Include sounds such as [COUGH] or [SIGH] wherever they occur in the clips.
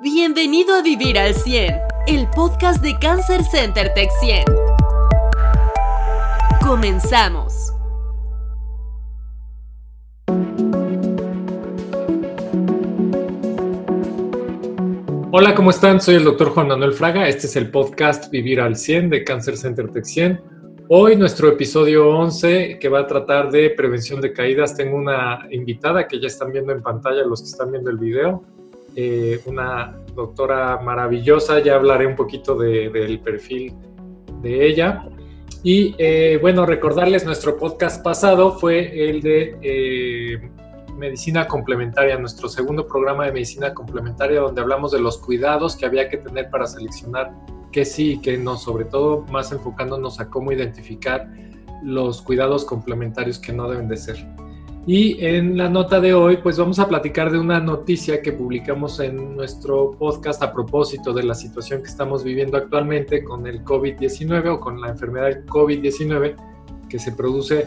Bienvenido a Vivir al 100, el podcast de Cancer Center Tech 100. Comenzamos. Hola, ¿cómo están? Soy el doctor Juan Manuel Fraga. Este es el podcast Vivir al 100 de Cancer Center Tech 100. Hoy nuestro episodio 11 que va a tratar de prevención de caídas. Tengo una invitada que ya están viendo en pantalla los que están viendo el video. Eh, una doctora maravillosa, ya hablaré un poquito del perfil de ella. Y eh, bueno, recordarles, nuestro podcast pasado fue el de eh, medicina complementaria, nuestro segundo programa de medicina complementaria, donde hablamos de los cuidados que había que tener para seleccionar qué sí y qué no, sobre todo más enfocándonos a cómo identificar los cuidados complementarios que no deben de ser. Y en la nota de hoy, pues vamos a platicar de una noticia que publicamos en nuestro podcast a propósito de la situación que estamos viviendo actualmente con el COVID-19 o con la enfermedad COVID-19 que se produce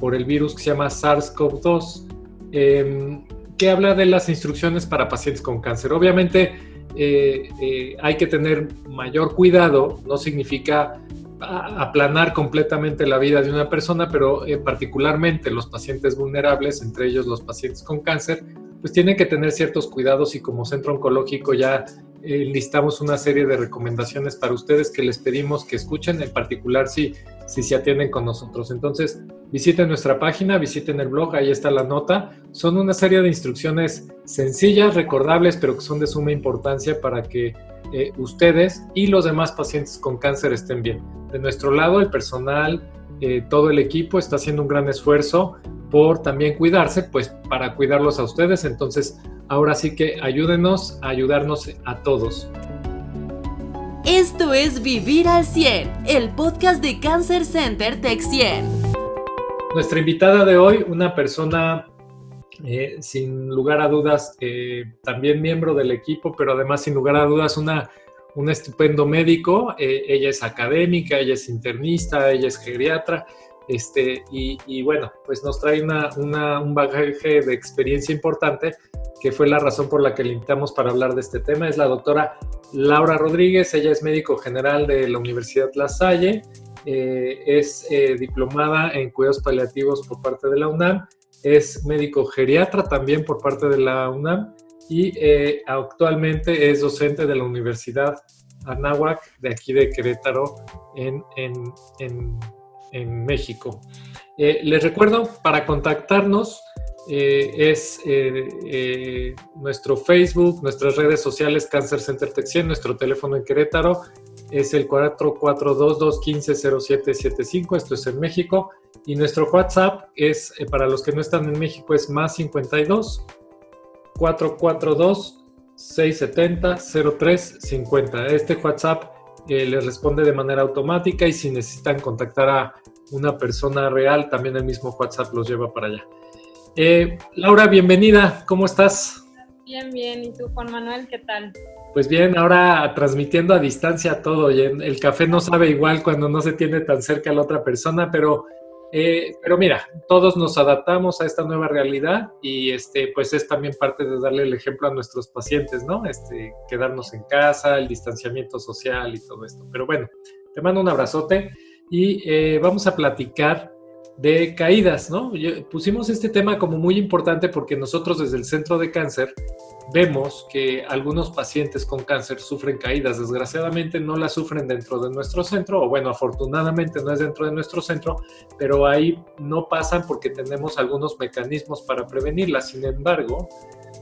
por el virus que se llama SARS-CoV-2, em, que habla de las instrucciones para pacientes con cáncer. Obviamente eh, eh, hay que tener mayor cuidado, no significa aplanar completamente la vida de una persona, pero eh, particularmente los pacientes vulnerables, entre ellos los pacientes con cáncer, pues tienen que tener ciertos cuidados y como centro oncológico ya eh, listamos una serie de recomendaciones para ustedes que les pedimos que escuchen, en particular si, si se atienden con nosotros. Entonces, visiten nuestra página, visiten el blog, ahí está la nota. Son una serie de instrucciones sencillas, recordables, pero que son de suma importancia para que eh, ustedes y los demás pacientes con cáncer estén bien. De nuestro lado, el personal, eh, todo el equipo está haciendo un gran esfuerzo por también cuidarse, pues para cuidarlos a ustedes. Entonces, ahora sí que ayúdenos a ayudarnos a todos. Esto es Vivir al 100, el podcast de Cancer Center Tech 100. Nuestra invitada de hoy, una persona eh, sin lugar a dudas, eh, también miembro del equipo, pero además sin lugar a dudas una, un estupendo médico. Eh, ella es académica, ella es internista, ella es geriatra. Este, y, bueno, pues nos trae una, un bagaje de experiencia importante, que fue la razón por la que le invitamos para hablar de este tema. Es la doctora Laura Rodríguez, ella es médico general de la Universidad La Salle, es diplomada en cuidados paliativos por parte de la UNAM es médico geriatra también por parte de la UNAM y eh, actualmente es docente de la Universidad Anáhuac de aquí de Querétaro en, México. Eh, les recuerdo, para contactarnos eh, es nuestro Facebook, nuestras redes sociales Cancer Center Texien, nuestro teléfono en Querétaro es el 442-215-0775, esto es en México, y nuestro WhatsApp es, eh, para los que no están en México, es más 52 442 670 0350. Este WhatsApp eh, les responde de manera automática y si necesitan contactar a una persona real, también el mismo WhatsApp los lleva para allá. Eh, Laura, bienvenida, ¿cómo estás? Bien, bien. ¿Y tú, Juan Manuel, qué tal? Pues bien, ahora transmitiendo a distancia todo. Y el café no sabe igual cuando no se tiene tan cerca a la otra persona, pero eh, pero mira, todos nos adaptamos a esta nueva realidad y este, pues es también parte de darle el ejemplo a nuestros pacientes, ¿no? Este, quedarnos en casa, el distanciamiento social y todo esto. Pero bueno, te mando un abrazote y eh, vamos a platicar de caídas, ¿no? pusimos este tema como muy importante porque nosotros desde el Centro de Cáncer vemos que algunos pacientes con cáncer sufren caídas. Desgraciadamente no las sufren dentro de nuestro centro, o bueno, afortunadamente no es dentro de nuestro centro, pero ahí no pasan porque tenemos algunos mecanismos para prevenirlas. Sin embargo,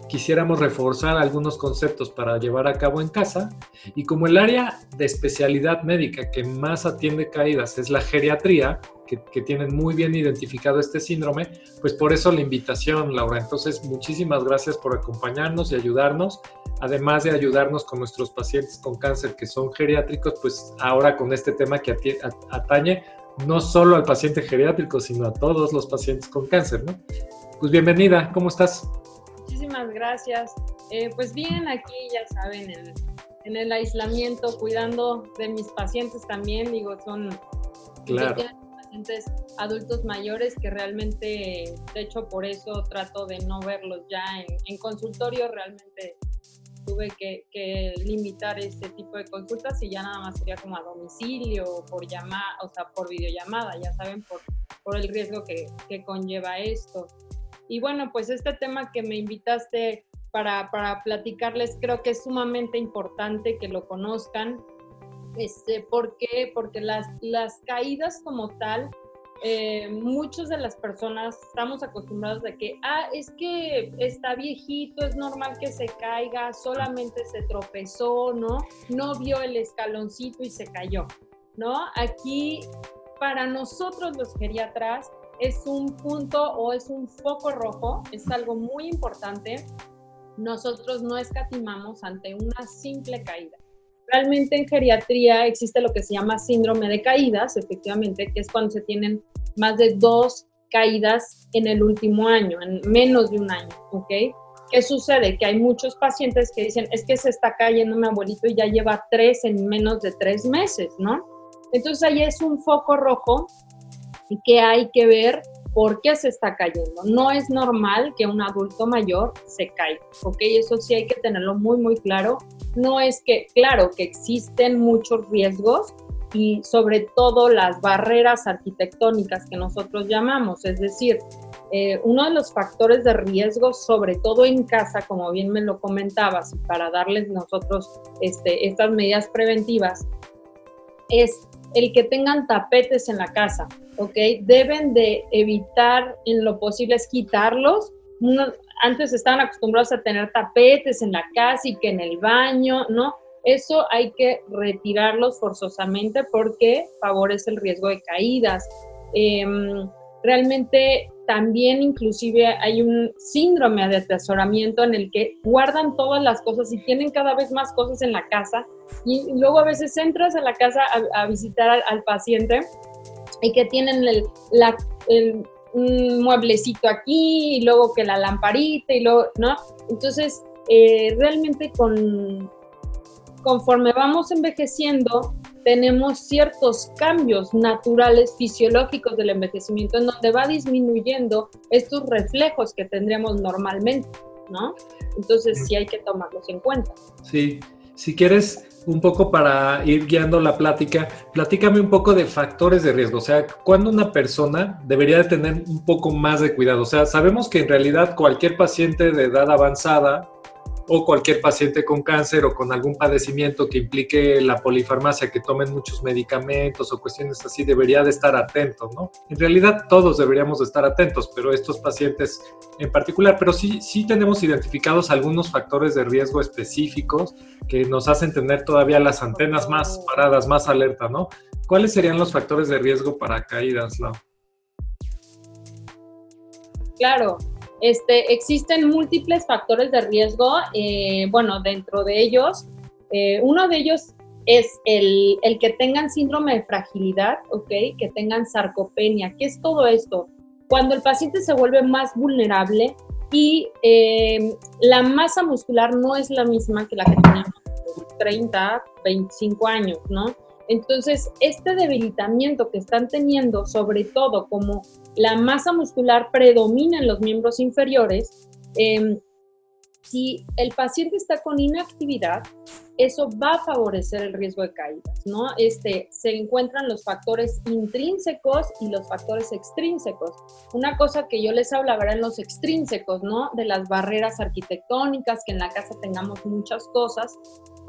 quisiéramos reforzar algunos conceptos para llevar a cabo en casa y como el área de especialidad médica que más atiende caídas es la geriatría, que, tienen muy bien identificado este síndrome, pues por eso la invitación, Laura. Entonces, muchísimas gracias por acompañarnos y ayudarnos. Además de ayudarnos con nuestros pacientes con cáncer que son geriátricos, pues ahora con este tema que atañe no solo al paciente geriátrico, sino a todos los pacientes con cáncer, ¿no? Pues bienvenida, ¿cómo estás? Muchísimas gracias. Eh, pues bien, aquí ya saben, en, el aislamiento, cuidando de mis pacientes también, digo, son pacientes adultos mayores que realmente, de hecho, por eso trato de no verlos ya en, consultorio, realmente tuve que, limitar este tipo de consultas y ya nada más sería como a domicilio o por llamada, o sea, por videollamada, ya saben, por, por el riesgo que, que conlleva esto. Y bueno, pues este tema que me invitaste para, para, platicarles creo que es sumamente importante que lo conozcan. Este, ¿Por qué? Porque las, las caídas como tal eh, muchas de las personas estamos acostumbrados de que, ah, es que está viejito, es normal que se caiga, solamente se tropezó, ¿no? No vio el escaloncito y se cayó, ¿no? Aquí, para nosotros los geriatras, es un punto o es un foco rojo, es algo muy importante. Nosotros no escatimamos ante una simple caída. Realmente en geriatría existe lo que se llama síndrome de caídas, efectivamente, que es cuando se tienen más de dos caídas en el último año, en menos de un año, ¿ok? ¿Qué sucede? Que hay muchos pacientes que dicen, es que se está cayendo mi abuelito y ya lleva tres en menos de tres meses, ¿no? Entonces ahí es un foco rojo y que hay que ver por qué se está cayendo. No es normal que un adulto mayor se caiga, ¿ok? Eso sí hay que tenerlo muy, muy claro. No es que, claro, que existen muchos riesgos, y sobre todo las barreras arquitectónicas que nosotros llamamos, es decir, eh, uno de los factores de riesgo, sobre todo en casa, como bien me lo comentabas, para darles nosotros este, estas medidas preventivas, es el que tengan tapetes en la casa, ¿ok? Deben de evitar en lo posible es quitarlos. antes estaban acostumbrados a tener tapetes en la casa y que en el baño, ¿no? Eso hay que retirarlos forzosamente porque favorece el riesgo de caídas. Em, realmente también inclusive hay un síndrome de atesoramiento en el que guardan todas las cosas y tienen cada vez más cosas en la casa y luego a veces entras a la casa a, visitar al, paciente y que tienen el, un mueblecito aquí y luego que la lamparita y luego, ¿no? Entonces, eh, realmente con, conforme vamos envejeciendo, tenemos ciertos cambios naturales, fisiológicos del envejecimiento, en donde va disminuyendo estos reflejos que tendríamos normalmente, ¿no? Entonces sí hay que tomarlos en cuenta. Sí, si quieres un poco para ir guiando la plática, platícame un poco de factores de riesgo, o sea, ¿cuándo una persona debería de tener un poco más de cuidado? O sea, sabemos que en realidad cualquier paciente de edad avanzada o cualquier paciente con cáncer o con algún padecimiento que implique la polifarmacia, que tomen muchos medicamentos o cuestiones así, debería de estar atento, ¿no? En realidad todos deberíamos de estar atentos, pero estos pacientes en particular, pero sí, sí tenemos identificados algunos factores de riesgo específicos que nos hacen tener todavía las antenas más paradas, más alerta, ¿no? ¿Cuáles serían los factores de riesgo para caídas, Lau? Claro, este, existen múltiples factores de riesgo, eh, bueno, dentro de ellos, eh, uno de ellos es el, que tengan síndrome de fragilidad, ¿ok? Que tengan sarcopenia. ¿Qué es todo esto? Cuando el paciente se vuelve más vulnerable y eh, la masa muscular no es la misma que la que teníamos 30, 25 años, ¿no? Entonces, este debilitamiento que están teniendo, sobre todo como la masa muscular predomina en los miembros inferiores, em, si el paciente está con inactividad, eso va a favorecer el riesgo de caídas, ¿no? Este, se encuentran los factores intrínsecos y los factores extrínsecos. Una cosa que yo les hablaba en los extrínsecos, ¿no? De las barreras arquitectónicas, que en la casa tengamos muchas cosas,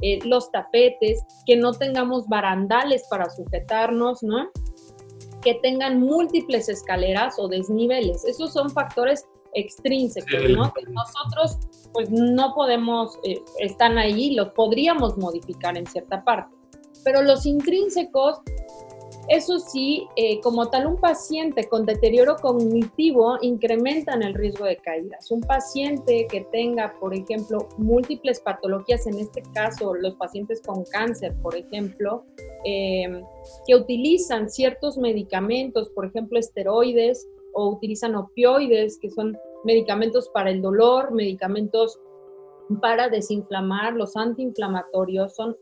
eh, los tapetes, que no tengamos barandales para sujetarnos, ¿no? Que tengan múltiples escaleras o desniveles. Esos son factores extrínsecos, ¿no? Que nosotros pues no podemos, eh, están ahí, los podríamos modificar en cierta parte. Pero los intrínsecos, eso sí, eh, como tal, un paciente con deterioro cognitivo incrementan el riesgo de caídas. Un paciente que tenga, por ejemplo, múltiples patologías, en este caso los pacientes con cáncer, por ejemplo, eh, que utilizan ciertos medicamentos, por ejemplo, esteroides, o utilizan opioides, que son medicamentos para el dolor, medicamentos para desinflamar, los antiinflamatorios son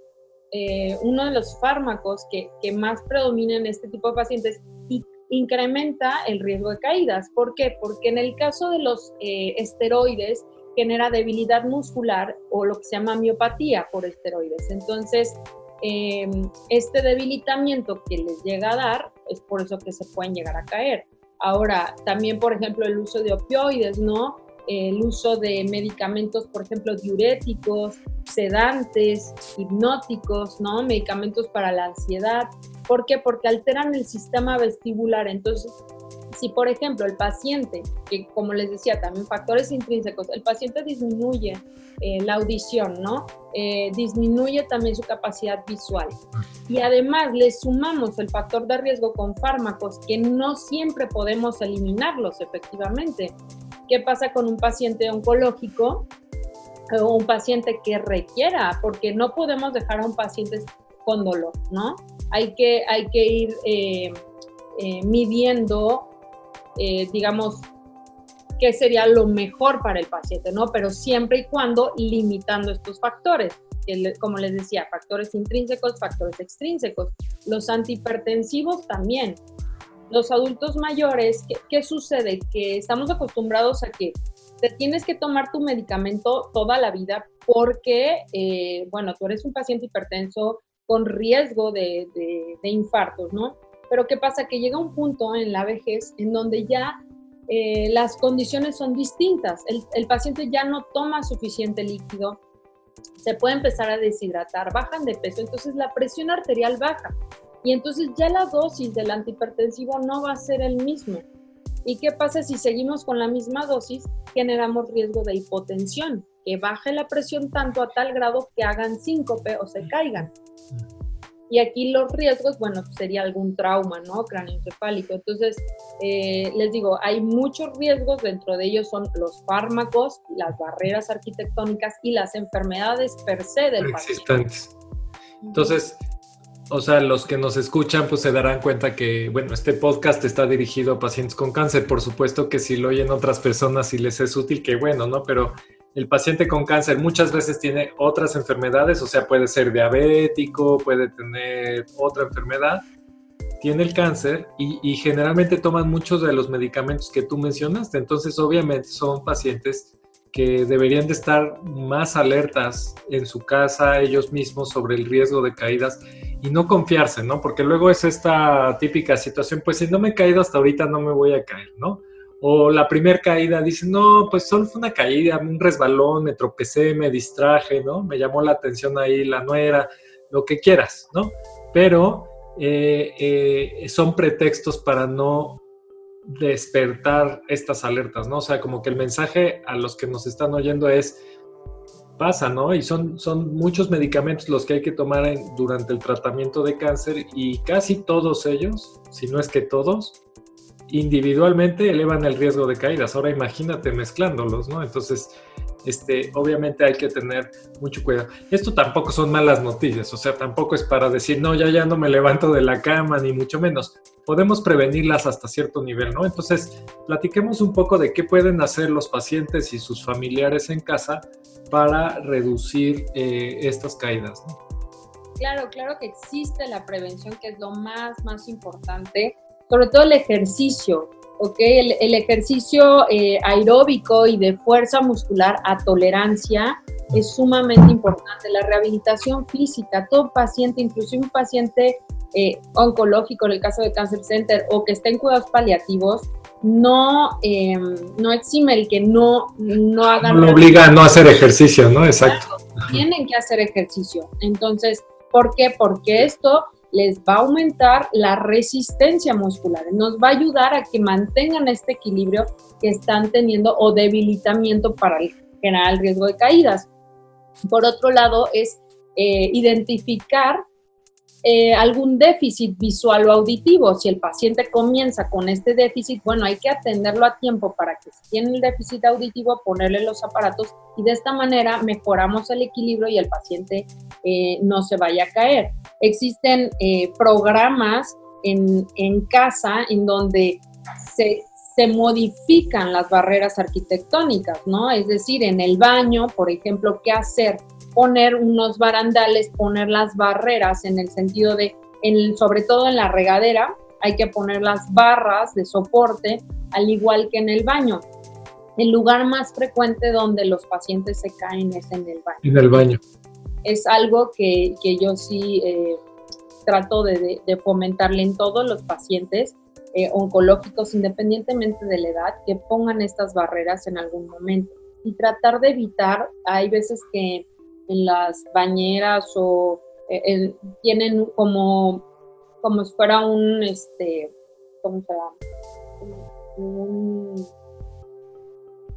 eh, uno de los fármacos que, más predominan en este tipo de pacientes y incrementa el riesgo de caídas. ¿Por qué? Porque en el caso de los eh, esteroides genera debilidad muscular o lo que se llama miopatía por esteroides. Entonces, em, este debilitamiento que les llega a dar es por eso que se pueden llegar a caer. Ahora, también, por ejemplo, el uso de opioides, ¿no? El uso de medicamentos, por ejemplo, diuréticos, sedantes, hipnóticos, ¿no? Medicamentos para la ansiedad. ¿Por qué? Porque alteran el sistema vestibular. Entonces, si por ejemplo el paciente, que como les decía, también factores intrínsecos, el paciente disminuye eh, la audición, ¿no? Eh, disminuye también su capacidad visual. Y además le sumamos el factor de riesgo con fármacos que no siempre podemos eliminarlos efectivamente. ¿Qué pasa con un paciente oncológico o un paciente que requiera? Porque no podemos dejar a un paciente con dolor, ¿no? Hay que, hay que ir eh, midiendo eh, digamos, qué sería lo mejor para el paciente, ¿no? Pero siempre y cuando limitando estos factores, como les decía, factores intrínsecos, factores extrínsecos. Los antihipertensivos también. Los adultos mayores, ¿qué, sucede? Que estamos acostumbrados a que te tienes que tomar tu medicamento toda la vida porque, eh, bueno, tú eres un paciente hipertenso con riesgo de, infartos, ¿no? Pero ¿qué pasa? Que llega un punto en la vejez en donde ya eh, las condiciones son distintas. El, paciente ya no toma suficiente líquido, se puede empezar a deshidratar, bajan de peso, entonces la presión arterial baja. Y entonces ya la dosis del antihipertensivo no va a ser el mismo. ¿Y qué pasa si seguimos con la misma dosis? Generamos riesgo de hipotensión, que baje la presión tanto a tal grado que hagan síncope o se caigan. Y aquí los riesgos, bueno, sería algún trauma, ¿no? Cráneoencefálico. Entonces, eh, les digo, hay muchos riesgos, dentro de ellos son los fármacos, las barreras arquitectónicas y las enfermedades per se del Existentes. Entonces, o sea, los que nos escuchan pues se darán cuenta que, bueno, este podcast está dirigido a pacientes con cáncer. Por supuesto que si lo oyen otras personas y les es útil, que bueno, ¿no? Pero el paciente con cáncer muchas veces tiene otras enfermedades, o sea, puede ser diabético, puede tener otra enfermedad, tiene el cáncer y, generalmente toman muchos de los medicamentos que tú mencionaste. Entonces, obviamente son pacientes que deberían de estar más alertas en su casa ellos mismos sobre el riesgo de caídas y no confiarse, ¿no? Porque luego es esta típica situación, pues si no me he caído hasta ahorita no me voy a caer, ¿no? O la primera caída, dice, no, pues solo fue una caída, un resbalón, me tropecé, me distraje, ¿no? Me llamó la atención ahí la nuera, lo que quieras, ¿no? Pero eh, eh, son pretextos para no despertar estas alertas, ¿no? O sea, como que el mensaje a los que nos están oyendo es, pasa, ¿no? Y son, son muchos medicamentos los que hay que tomar durante el tratamiento de cáncer y casi todos ellos, si no es que todos, individualmente elevan el riesgo de caídas. Ahora imagínate mezclándolos, ¿no? Entonces, este, obviamente hay que tener mucho cuidado. Esto tampoco son malas noticias, o sea, tampoco es para decir, no, ya, ya no me levanto de la cama, ni mucho menos. Podemos prevenirlas hasta cierto nivel, ¿no? Entonces, platiquemos un poco de qué pueden hacer los pacientes y sus familiares en casa para reducir eh, estas caídas, ¿no? Claro, claro que existe la prevención, que es lo más, más importante sobre todo el ejercicio, ¿ok? El, ejercicio eh, aeróbico y de fuerza muscular a tolerancia es sumamente importante. La rehabilitación física, todo paciente, inclusive un paciente eh, oncológico en el caso de Cancer Center o que está en cuidados paliativos, no, em, no exime el que no, no hagan... No obliga a no hacer ejercicio, ¿no? Exacto. Tienen que hacer ejercicio. Entonces, ¿por qué? Porque esto les va a aumentar la resistencia muscular, nos va a ayudar a que mantengan este equilibrio que están teniendo o debilitamiento para generar el riesgo de caídas. Por otro lado, es eh, identificar eh, algún déficit visual o auditivo. Si el paciente comienza con este déficit, bueno, hay que atenderlo a tiempo para que si tiene el déficit auditivo, ponerle los aparatos y de esta manera mejoramos el equilibrio y el paciente eh, no se vaya a caer. Existen eh, programas en, en, casa en donde se, se modifican las barreras arquitectónicas, ¿no? Es decir, en el baño, por ejemplo, qué hacer poner unos barandales, poner las barreras en el sentido de, sobre todo en la regadera, hay que poner las barras de soporte, al igual que en el baño. el lugar más frecuente donde los pacientes se caen es en el baño. En el baño. Es algo que, que yo sí eh, trato de, de, fomentarle en todos los pacientes eh, oncológicos, independientemente de la edad, que pongan estas barreras en algún momento. Y tratar de evitar, hay veces que en las bañeras o eh, tienen como, como si fuera un, este, ¿cómo se llama? Un,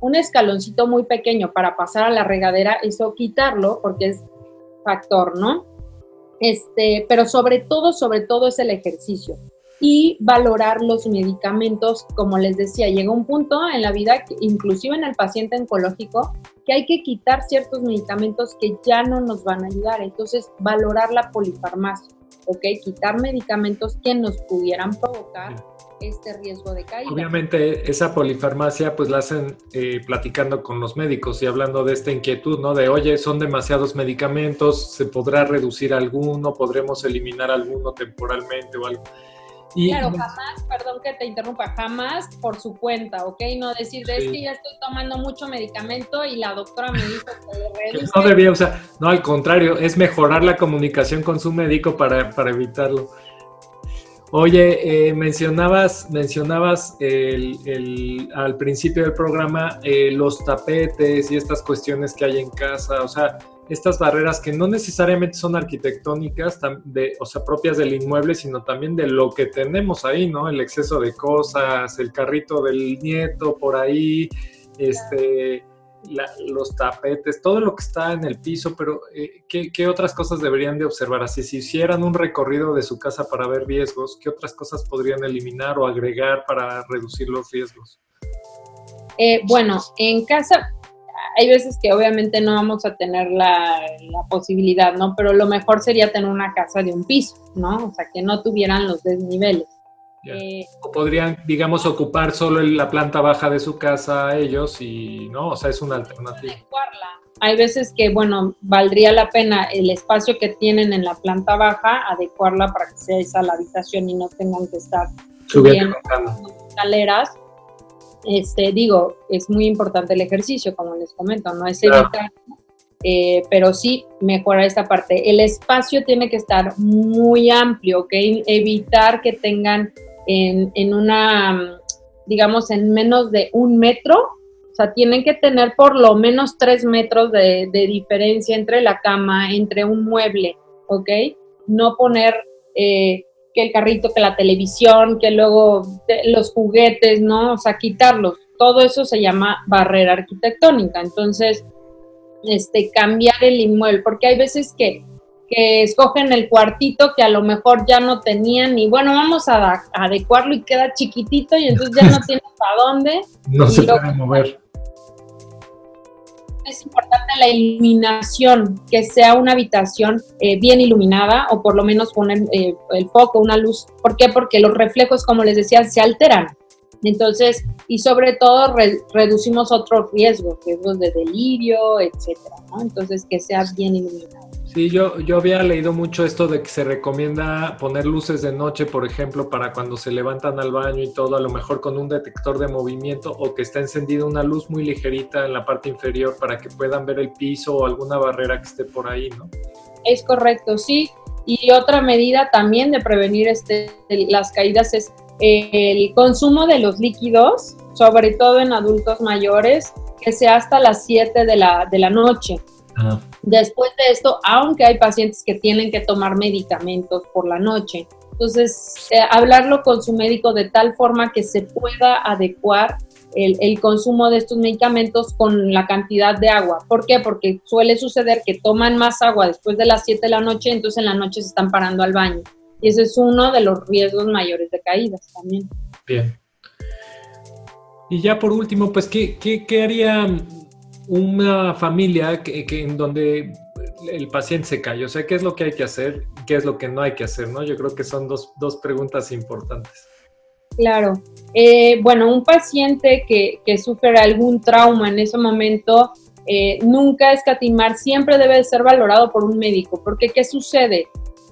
un escaloncito muy pequeño para pasar a la regadera, eso quitarlo porque es factor, ¿no? Este, pero sobre todo, sobre todo es el ejercicio y valorar los medicamentos, como les decía, llega un punto en la vida, inclusive en el paciente oncológico, que hay que quitar ciertos medicamentos que ya no nos van a ayudar. Entonces, valorar la polifarmacia, ¿ok? Quitar medicamentos que nos pudieran provocar este riesgo de caída. Obviamente esa polifarmacia pues la hacen eh, platicando con los médicos y hablando de esta inquietud, ¿no? De, oye, son demasiados medicamentos, ¿se podrá reducir alguno? ¿Podremos eliminar alguno temporalmente o algo? Claro, jamás, perdón que te interrumpa, jamás por su cuenta, ¿ok? No decir, es que ya estoy tomando mucho medicamento y la doctora me dijo que No debía, o sea, no, al contrario, es mejorar la comunicación con su médico para, para evitarlo. Oye, eh, mencionabas, mencionabas el, al principio del programa eh, los tapetes y estas cuestiones que hay en casa, o sea, estas barreras que no necesariamente son arquitectónicas, de, o sea, propias del inmueble, sino también de lo que tenemos ahí, ¿no? El exceso de cosas, el carrito del nieto por ahí, este los tapetes, todo lo que está en el piso, pero eh, ¿qué, otras cosas deberían de observar? Así, si hicieran un recorrido de su casa para ver riesgos, ¿qué otras cosas podrían eliminar o agregar para reducir los riesgos? Eh, bueno, en casa hay veces que obviamente no vamos a tener la, la, posibilidad, ¿no? Pero lo mejor sería tener una casa de un piso, ¿no? O sea, que no tuvieran los desniveles. Eh, o podrían, digamos, ocupar solo la planta baja de su casa ellos y, ¿no? O sea, es una alternativa. Hay veces que, bueno, valdría la pena el espacio que tienen en la planta baja, adecuarla para que sea esa la habitación y no tengan que estar subiendo escaleras. Este, digo, es muy importante el ejercicio, como les comento, no es evitar, eh, pero sí mejorar esta parte. El espacio tiene que estar muy amplio, ¿ok? Evitar que tengan en, una, digamos, en menos de un metro. O sea, tienen que tener por lo menos tres metros de, diferencia entre la cama, entre un mueble, ¿ok? No poner eh, que el carrito, que la televisión, que luego los juguetes, ¿no? O sea, quitarlos. Todo eso se llama barrera arquitectónica. Entonces, este, cambiar el inmueble, porque hay veces que que escogen el cuartito que a lo mejor ya no tenían y bueno, vamos a, adecuarlo y queda chiquitito y entonces ya no [LAUGHS] tienes para dónde. No se puede mover. Es importante la iluminación, que sea una habitación eh, bien iluminada o por lo menos poner eh, el foco, una luz. ¿Por qué? Porque los reflejos, como les decía, se alteran. Entonces, y sobre todo reducimos otros riesgos, riesgos de delirio, etcétera, ¿no? Entonces, que sea bien iluminado. Sí, yo, yo había leído mucho esto de que se recomienda poner luces de noche, por ejemplo, para cuando se levantan al baño y todo, a lo mejor con un detector de movimiento o que está encendida una luz muy ligerita en la parte inferior para que puedan ver el piso o alguna barrera que esté por ahí, ¿no? Es correcto, sí. Y otra medida también de prevenir este, las caídas es el consumo de los líquidos, sobre todo en adultos mayores, que sea hasta las 7 de la, de la noche. Después de esto, aunque hay pacientes que tienen que tomar medicamentos por la noche, entonces eh, hablarlo con su médico de tal forma que se pueda adecuar el, consumo de estos medicamentos con la cantidad de agua. ¿Por qué? Porque suele suceder que toman más agua después de las 7 de la noche, entonces en la noche se están parando al baño. Y ese es uno de los riesgos mayores de caídas también. Bien. Y ya por último, pues, ¿qué, qué, qué haría una familia que, en donde el paciente se cae. O sea, ¿qué es lo que hay que hacer? ¿Qué es lo que no hay que hacer? ¿no? Yo creo que son dos, dos preguntas importantes. Claro. Eh, bueno, un paciente que, que, sufre algún trauma en ese momento, eh, nunca escatimar, siempre debe ser valorado por un médico. Porque, ¿qué sucede?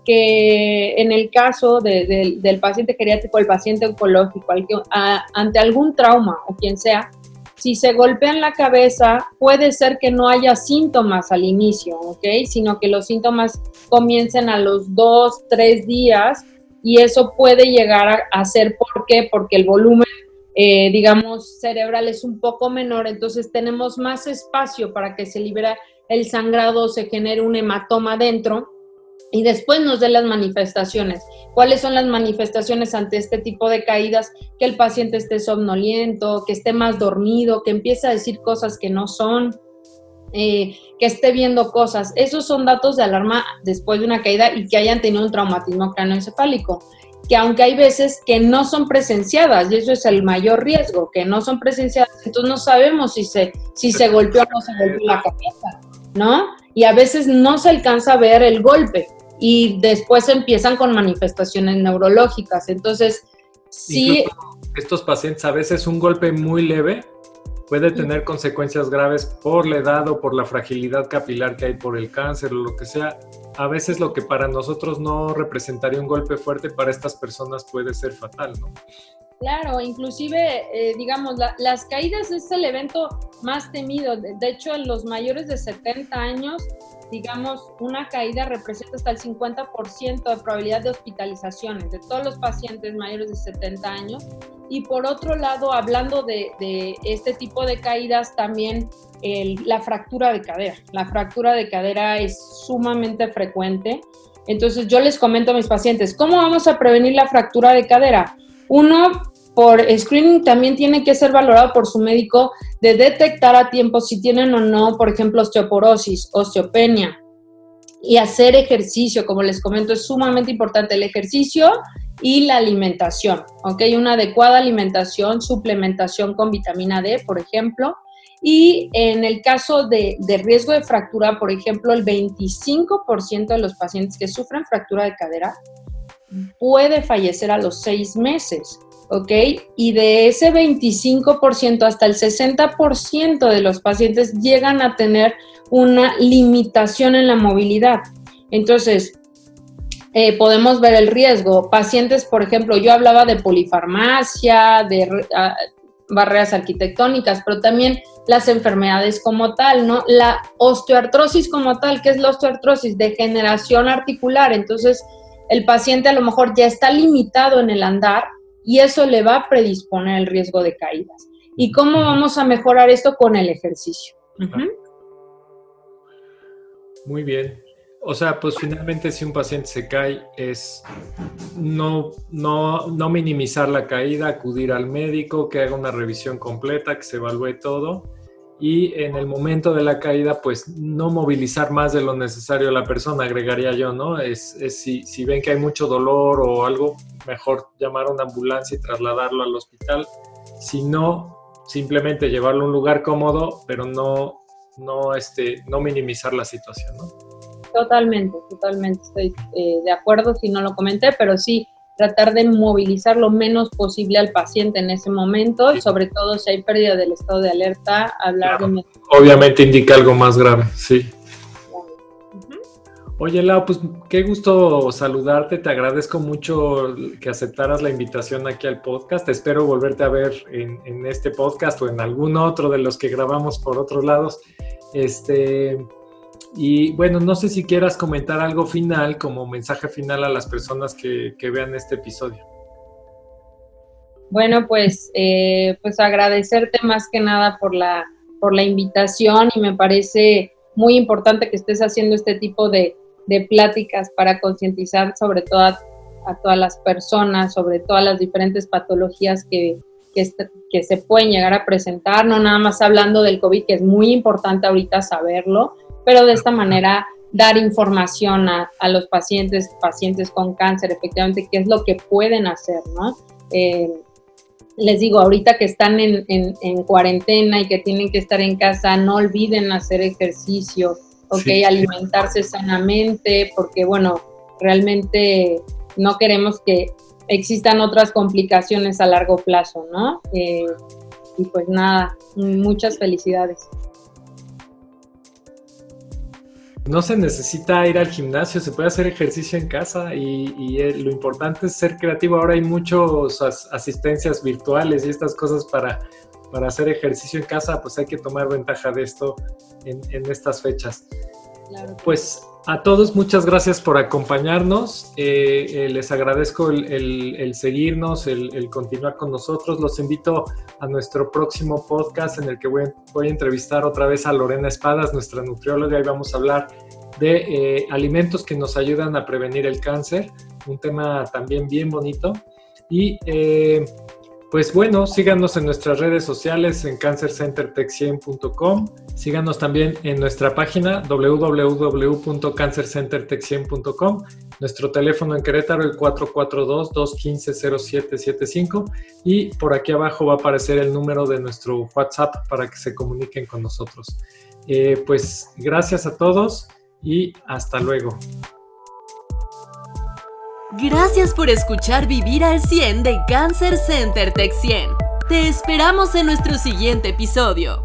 Que en el caso del paciente geriátrico, el paciente oncológico, ante algún trauma o quien sea, si se golpean la cabeza, puede ser que no haya síntomas al inicio, ¿ok? Sino que los síntomas comiencen a los dos, tres días y eso puede llegar a, ser, ¿por qué? Porque el volumen, eh, digamos, cerebral es un poco menor, entonces tenemos más espacio para que se libera el sangrado, se genere un hematoma dentro y después nos dé las manifestaciones. ¿Cuáles son las manifestaciones ante este tipo de caídas? Que el paciente esté somnoliento, que esté más dormido, que empiece a decir cosas que no son, eh, que esté viendo cosas. Esos son datos de alarma después de una caída y que hayan tenido un traumatismo cráneoencefálico. Que aunque hay veces que no son presenciadas, y eso es el mayor riesgo, que no son presenciadas, entonces no sabemos si se, si se golpeó o no se golpeó la cabeza, ¿no? Y a veces no se alcanza a ver el golpe y después empiezan con manifestaciones neurológicas. Entonces, sí. estos pacientes a veces un golpe muy leve puede tener consecuencias graves por la edad o por la fragilidad capilar que hay por el cáncer o lo que sea. A veces lo que para nosotros no representaría un golpe fuerte, para estas personas puede ser fatal, ¿no? Claro, inclusive, eh, digamos, las caídas es el evento más temido. De, de hecho, en los mayores de 70 años digamos, una caída representa hasta el 50% de probabilidad de hospitalizaciones de todos los pacientes mayores de 70 años. Y por otro lado, hablando de, este tipo de caídas, también la fractura de cadera. La fractura de cadera es sumamente frecuente. Entonces yo les comento a mis pacientes, ¿cómo vamos a prevenir la fractura de cadera? Uno, por screening también tiene que ser valorado por su médico de detectar a tiempo si tienen o no, por ejemplo, osteoporosis, osteopenia. Y hacer ejercicio, como les comento, es sumamente importante el ejercicio y la alimentación, ¿ok? Una adecuada alimentación, suplementación con vitamina D, por ejemplo. Y en el caso de, de riesgo de fractura, por ejemplo, el 25% de los pacientes que sufren fractura de cadera puede fallecer a los seis meses. ¿Ok? Y de ese 25% hasta el 60% de los pacientes llegan a tener una limitación en la movilidad. Entonces, eh, podemos ver el riesgo. Pacientes, por ejemplo, yo hablaba de polifarmacia, de ah, barreras arquitectónicas, pero también las enfermedades como tal, ¿no? La osteoartrosis como tal, ¿qué es la osteoartrosis? Degeneración articular. Entonces, el paciente a lo mejor ya está limitado en el andar y eso le va a predisponer el riesgo de caídas. ¿Y cómo vamos a mejorar esto con el ejercicio? Muy bien. O sea, pues finalmente si un paciente se cae es no, no, no minimizar la caída, acudir al médico, que haga una revisión completa, que se evalúe todo y en el momento de la caída, pues no movilizar más de lo necesario a la persona, agregaría yo, ¿no? Es, si, si, ven que hay mucho dolor o algo, mejor llamar a una ambulancia y trasladarlo al hospital. Si no, simplemente llevarlo a un lugar cómodo, pero no, no, este, no minimizar la situación, ¿no? Totalmente, totalmente estoy eh, de acuerdo, si no lo comenté, pero sí, tratar de movilizar lo menos posible al paciente en ese momento, y sobre todo si hay pérdida del estado de alerta, hablar de... Obviamente indica algo más grave, sí. Oye, Lau, pues qué gusto saludarte, te agradezco mucho que aceptaras la invitación aquí al podcast, espero volverte a ver en, en este podcast o en algún otro de los que grabamos por otros lados. Este, y bueno, no sé si quieras comentar algo final como mensaje final a las personas que, vean este episodio. Bueno, pues, eh, pues agradecerte más que nada por la, por la invitación y me parece muy importante que estés haciendo este tipo de, pláticas para concientizar sobre todo a, todas las personas, sobre todas las diferentes patologías que, que, que, se pueden llegar a presentar, no nada más hablando del COVID, que es muy importante ahorita saberlo, pero de esta manera dar información a, los pacientes, pacientes con cáncer, efectivamente, qué es lo que pueden hacer, ¿no? Eh, les digo, ahorita que están en, cuarentena y que tienen que estar en casa, no olviden hacer ejercicio, ¿ok? Alimentarse sanamente, porque bueno, realmente no queremos que existan otras complicaciones a largo plazo, ¿no? Eh, y pues nada, muchas felicidades. No se necesita ir al gimnasio, se puede hacer ejercicio en casa y, eh, lo importante es ser creativo. Ahora hay muchas asistencias virtuales y estas cosas para, para hacer ejercicio en casa, pues hay que tomar ventaja de esto en, estas fechas. Pues a todos muchas gracias por acompañarnos. Eh, eh, les agradezco el, seguirnos, el, continuar con nosotros. Los invito a nuestro próximo podcast en el que voy, a entrevistar otra vez a Lorena Espadas, nuestra nutrióloga, y vamos a hablar de eh, alimentos que nos ayudan a prevenir el cáncer, un tema también bien bonito. Y pues bueno, síganos en nuestras redes sociales en cancercentertech100.com. Síganos también en nuestra página www.cancercentertech100.com. Nuestro teléfono en Querétaro el 442-215-0775 y por aquí abajo va a aparecer el número de nuestro WhatsApp para que se comuniquen con nosotros. Eh, pues gracias a todos y hasta luego. Gracias por escuchar Vivir al 100 de Cancer Center Tech 100. Te esperamos en nuestro siguiente episodio.